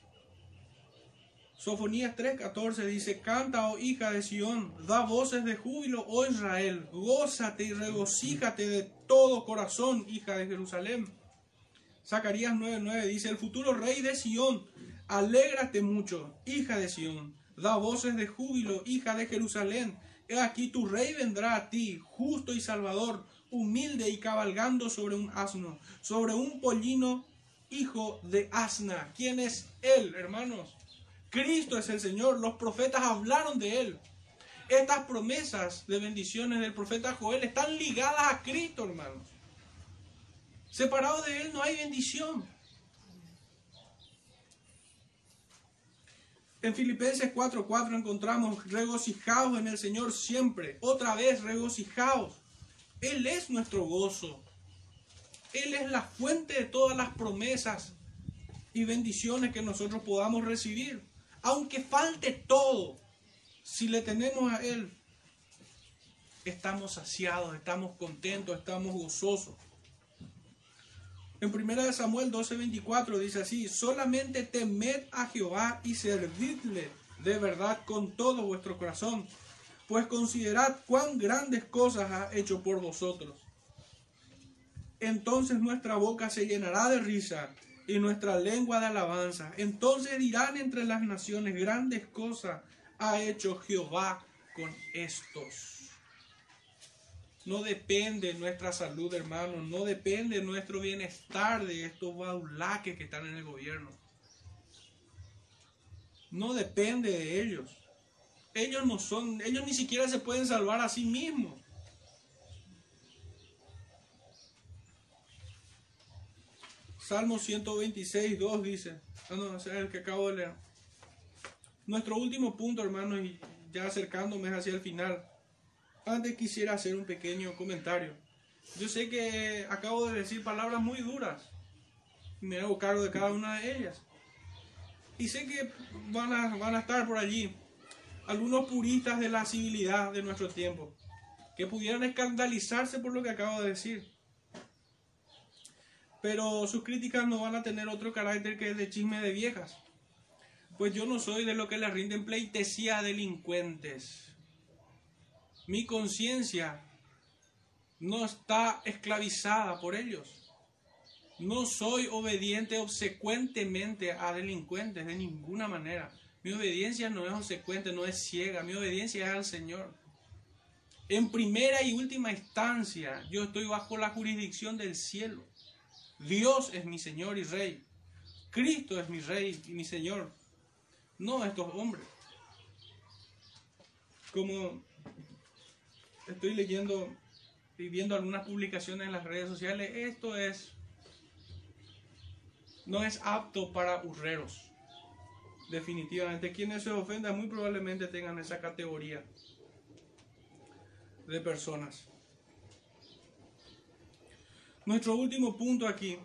Sofonías 3:14 dice, canta, oh hija de Sión, da voces de júbilo, oh Israel, gózate y regocíjate de todo corazón, hija de Jerusalén. Zacarías 9:9 dice, el futuro rey de Sión, alégrate mucho, hija de Sión, da voces de júbilo, hija de Jerusalén. He aquí tu rey vendrá a ti, justo y salvador, humilde y cabalgando sobre un asno, sobre un pollino, hijo de asna. ¿Quién es él, hermanos? Cristo es el Señor. Los profetas hablaron de él. Estas promesas de bendiciones del profeta Joel están ligadas a Cristo, hermanos. Separado de él no hay bendición. En Filipenses 4:4 encontramos regocijaos en el Señor siempre. Otra vez regocijaos. Él es nuestro gozo. Él es la fuente de todas las promesas y bendiciones que nosotros podamos recibir. Aunque falte todo, si le tenemos a Él, estamos saciados, estamos contentos, estamos gozosos. En 1 Samuel 12:24 dice así, solamente temed a Jehová y servidle de verdad con todo vuestro corazón pues considerad cuán grandes cosas ha hecho por vosotros. Entonces nuestra boca se llenará de risa y nuestra lengua de alabanza. Entonces dirán entre las naciones grandes cosas ha hecho Jehová con estos. No depende nuestra salud, hermanos, no depende nuestro bienestar de estos baulaques que están en el gobierno. No depende de ellos ellos no son, ellos ni siquiera se pueden salvar a sí mismos. Salmo 126, 2 dice, no, ese es el que acabo de leer. Nuestro último punto, hermanos, y ya acercándome hacia el final, antes quisiera hacer un pequeño comentario. Yo sé que acabo de decir palabras muy duras, me hago cargo de cada una de ellas. Y sé que van a, van a estar por allí algunos puristas de la civilidad de nuestro tiempo, que pudieran escandalizarse por lo que acabo de decir. Pero sus críticas no van a tener otro carácter que el de chisme de viejas. Pues yo no soy de lo que le rinden pleitesía a delincuentes. Mi conciencia no está esclavizada por ellos. No soy obediente obsecuentemente a delincuentes de ninguna manera. Mi obediencia no es consecuente, no es ciega, mi obediencia es al Señor. En primera y última instancia, yo estoy bajo la jurisdicción del cielo. Dios es mi Señor y Rey. Cristo es mi Rey y mi Señor. No estos hombres. Como estoy leyendo y viendo algunas publicaciones en las redes sociales, esto es no es apto para hurreros definitivamente quienes se ofendan muy probablemente tengan esa categoría de personas. Nuestro último punto aquí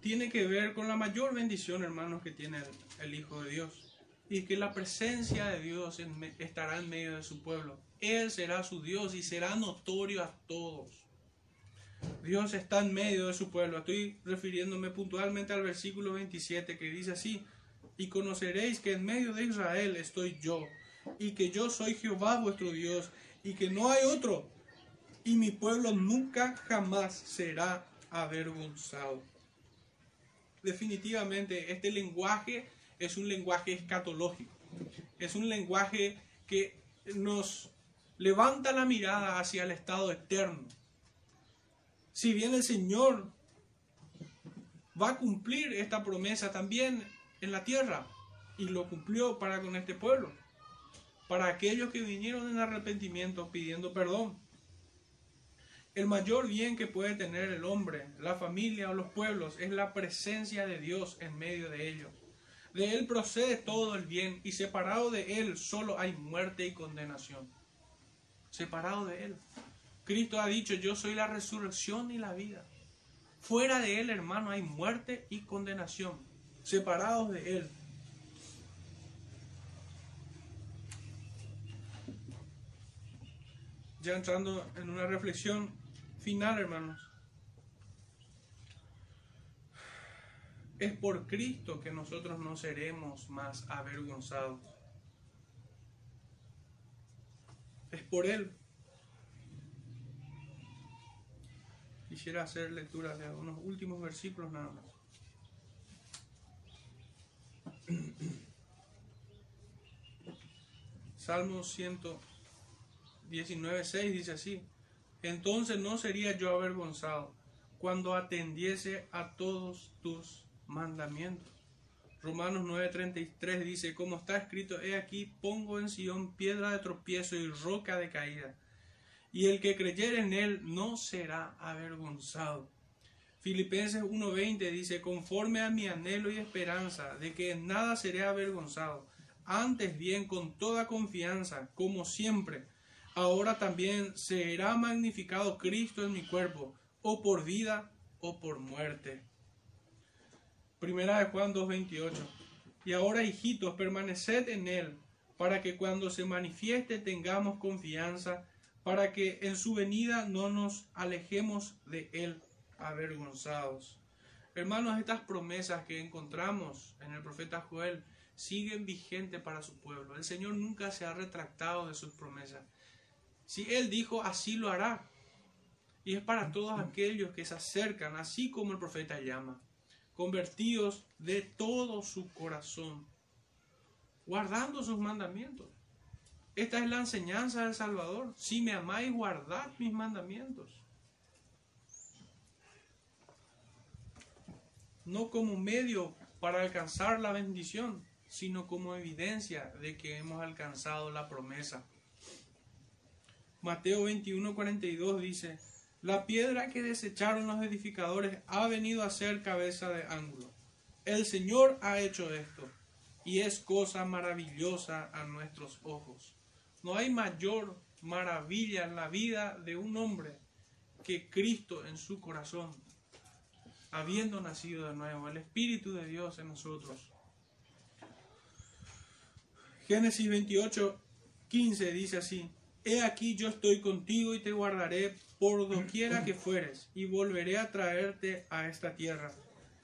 tiene que ver con la mayor bendición, hermanos, que tiene el, Hijo de Dios. Y que la presencia de Dios estará en medio de su pueblo. Él será su Dios y será notorio a todos. Dios está en medio de su pueblo. Estoy refiriéndome puntualmente al versículo 27 que dice así, y conoceréis que en medio de Israel estoy yo, y que yo soy Jehová vuestro Dios, y que no hay otro, y mi pueblo nunca jamás será avergonzado. Definitivamente este lenguaje es un lenguaje escatológico, es un lenguaje que nos levanta la mirada hacia el estado eterno. Si bien el Señor va a cumplir esta promesa también en la tierra, y lo cumplió para con este pueblo, para aquellos que vinieron en arrepentimiento pidiendo perdón. El mayor bien que puede tener el hombre, la familia o los pueblos es la presencia de Dios en medio de ellos. De Él procede todo el bien y separado de Él solo hay muerte y condenación. Separado de Él. Cristo ha dicho, yo soy la resurrección y la vida. Fuera de Él, hermano, hay muerte y condenación. Separados de Él. Ya entrando en una reflexión final, hermanos. Es por Cristo que nosotros no seremos más avergonzados. Es por Él. Quisiera hacer lectura de unos últimos versículos nada más. Salmo 119, 6 dice así. Entonces no sería yo avergonzado cuando atendiese a todos tus mandamientos. Romanos 9:33 dice, como está escrito, he aquí pongo en Sion piedra de tropiezo y roca de caída, y el que creyere en él no será avergonzado. Filipenses 1:20 dice, conforme a mi anhelo y esperanza de que en nada seré avergonzado, antes bien con toda confianza, como siempre, ahora también será magnificado Cristo en mi cuerpo, o por vida o por muerte. Primera de Juan 2.28. Y ahora, hijitos, permaneced en él, para que cuando se manifieste tengamos confianza, para que en su venida no nos alejemos de él avergonzados. Hermanos, estas promesas que encontramos en el profeta Joel siguen vigentes para su pueblo. El Señor nunca se ha retractado de sus promesas. Si Él dijo, así lo hará. Y es para todos aquellos que se acercan, así como el profeta llama, convertidos de todo su corazón, guardando sus mandamientos. Esta es la enseñanza del Salvador. Si me amáis, guardad mis mandamientos. No como medio para alcanzar la bendición, sino como evidencia de que hemos alcanzado la promesa. Mateo 21, 42 dice, la piedra que desecharon los edificadores ha venido a ser cabeza de ángulo. El Señor ha hecho esto y es cosa maravillosa a nuestros ojos. No hay mayor maravilla en la vida de un hombre que Cristo en su corazón, habiendo nacido de nuevo, el Espíritu de Dios en nosotros. Génesis 28, 15 dice así, He aquí yo estoy contigo y te guardaré por doquiera que fueres, y volveré a traerte a esta tierra,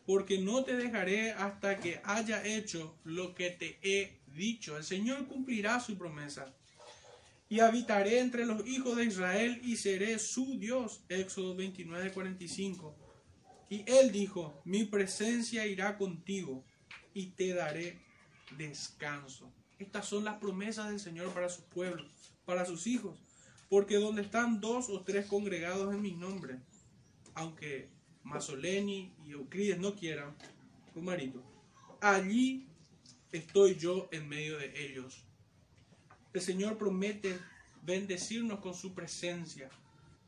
porque no te dejaré hasta que haya hecho lo que te he dicho. El Señor cumplirá su promesa. Y habitaré entre los hijos de Israel y seré su Dios. Éxodo 29, 45. Y él dijo, mi presencia irá contigo y te daré descanso. Estas son las promesas del Señor para su pueblo, para sus hijos. Porque donde están dos o tres congregados en mi nombre, aunque Masoleni y Euclides no quieran, marito, allí estoy yo en medio de ellos. El Señor promete bendecirnos con su presencia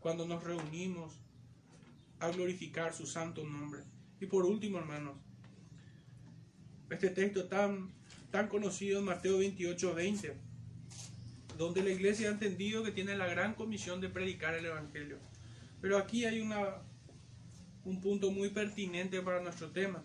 cuando nos reunimos a glorificar su santo nombre. Y por último, hermanos, este texto tan, tan conocido en Mateo 28, 20, donde la iglesia ha entendido que tiene la gran comisión de predicar el Evangelio. Pero aquí hay una, un punto muy pertinente para nuestro tema.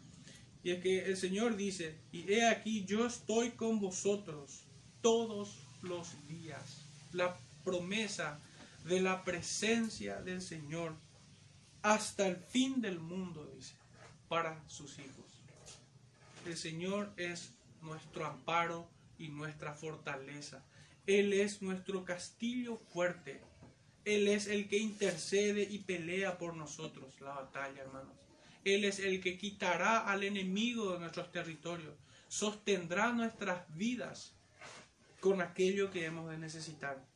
Y es que el Señor dice, y he aquí yo estoy con vosotros todos los días. La promesa de la presencia del Señor hasta el fin del mundo, dice, para sus hijos. El Señor es nuestro amparo y nuestra fortaleza. Él es nuestro castillo fuerte. Él es el que intercede y pelea por nosotros la batalla, hermanos. Él es el que quitará al enemigo de nuestros territorios, sostendrá nuestras vidas con aquello que hemos de necesitar.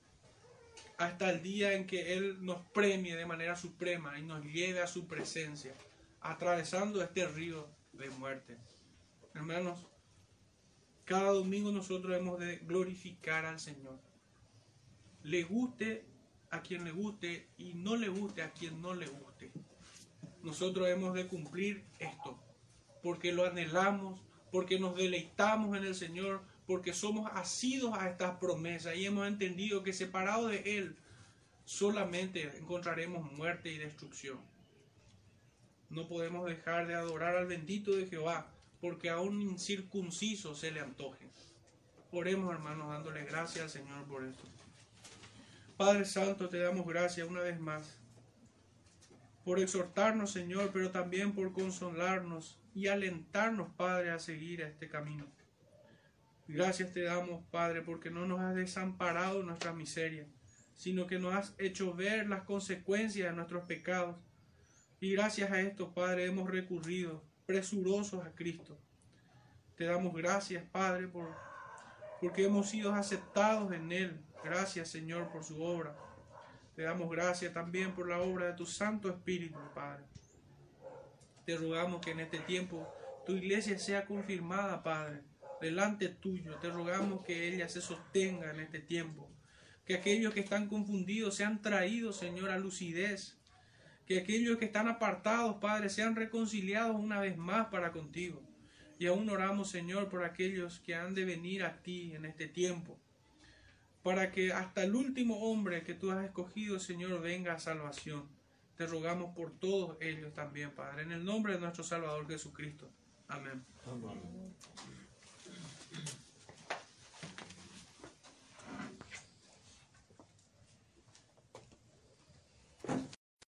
Hasta el día en que Él nos premie de manera suprema y nos lleve a su presencia, atravesando este río de muerte. Hermanos, cada domingo nosotros hemos de glorificar al Señor. Le guste a quien le guste y no le guste a quien no le guste. Nosotros hemos de cumplir esto, porque lo anhelamos, porque nos deleitamos en el Señor, porque somos asidos a estas promesas y hemos entendido que separado de Él solamente encontraremos muerte y destrucción. No podemos dejar de adorar al bendito de Jehová, porque a un incircunciso se le antoje. Oremos, hermanos, dándole gracias al Señor por esto. Padre Santo, te damos gracias una vez más por exhortarnos, Señor, pero también por consolarnos y alentarnos, Padre, a seguir este camino. Gracias te damos, Padre, porque no nos has desamparado nuestra miseria, sino que nos has hecho ver las consecuencias de nuestros pecados. Y gracias a esto, Padre, hemos recurrido presurosos a Cristo. Te damos gracias, Padre, por, porque hemos sido aceptados en Él. Gracias, Señor, por su obra. Te damos gracias también por la obra de tu Santo Espíritu, Padre. Te rogamos que en este tiempo tu iglesia sea confirmada, Padre, delante tuyo. Te rogamos que ella se sostenga en este tiempo. Que aquellos que están confundidos sean traídos, Señor, a lucidez que aquellos que están apartados, Padre, sean reconciliados una vez más para contigo. Y aún oramos, Señor, por aquellos que han de venir a ti en este tiempo, para que hasta el último hombre que tú has escogido, Señor, venga a salvación. Te rogamos por todos ellos también, Padre, en el nombre de nuestro Salvador Jesucristo. Amén. Amén.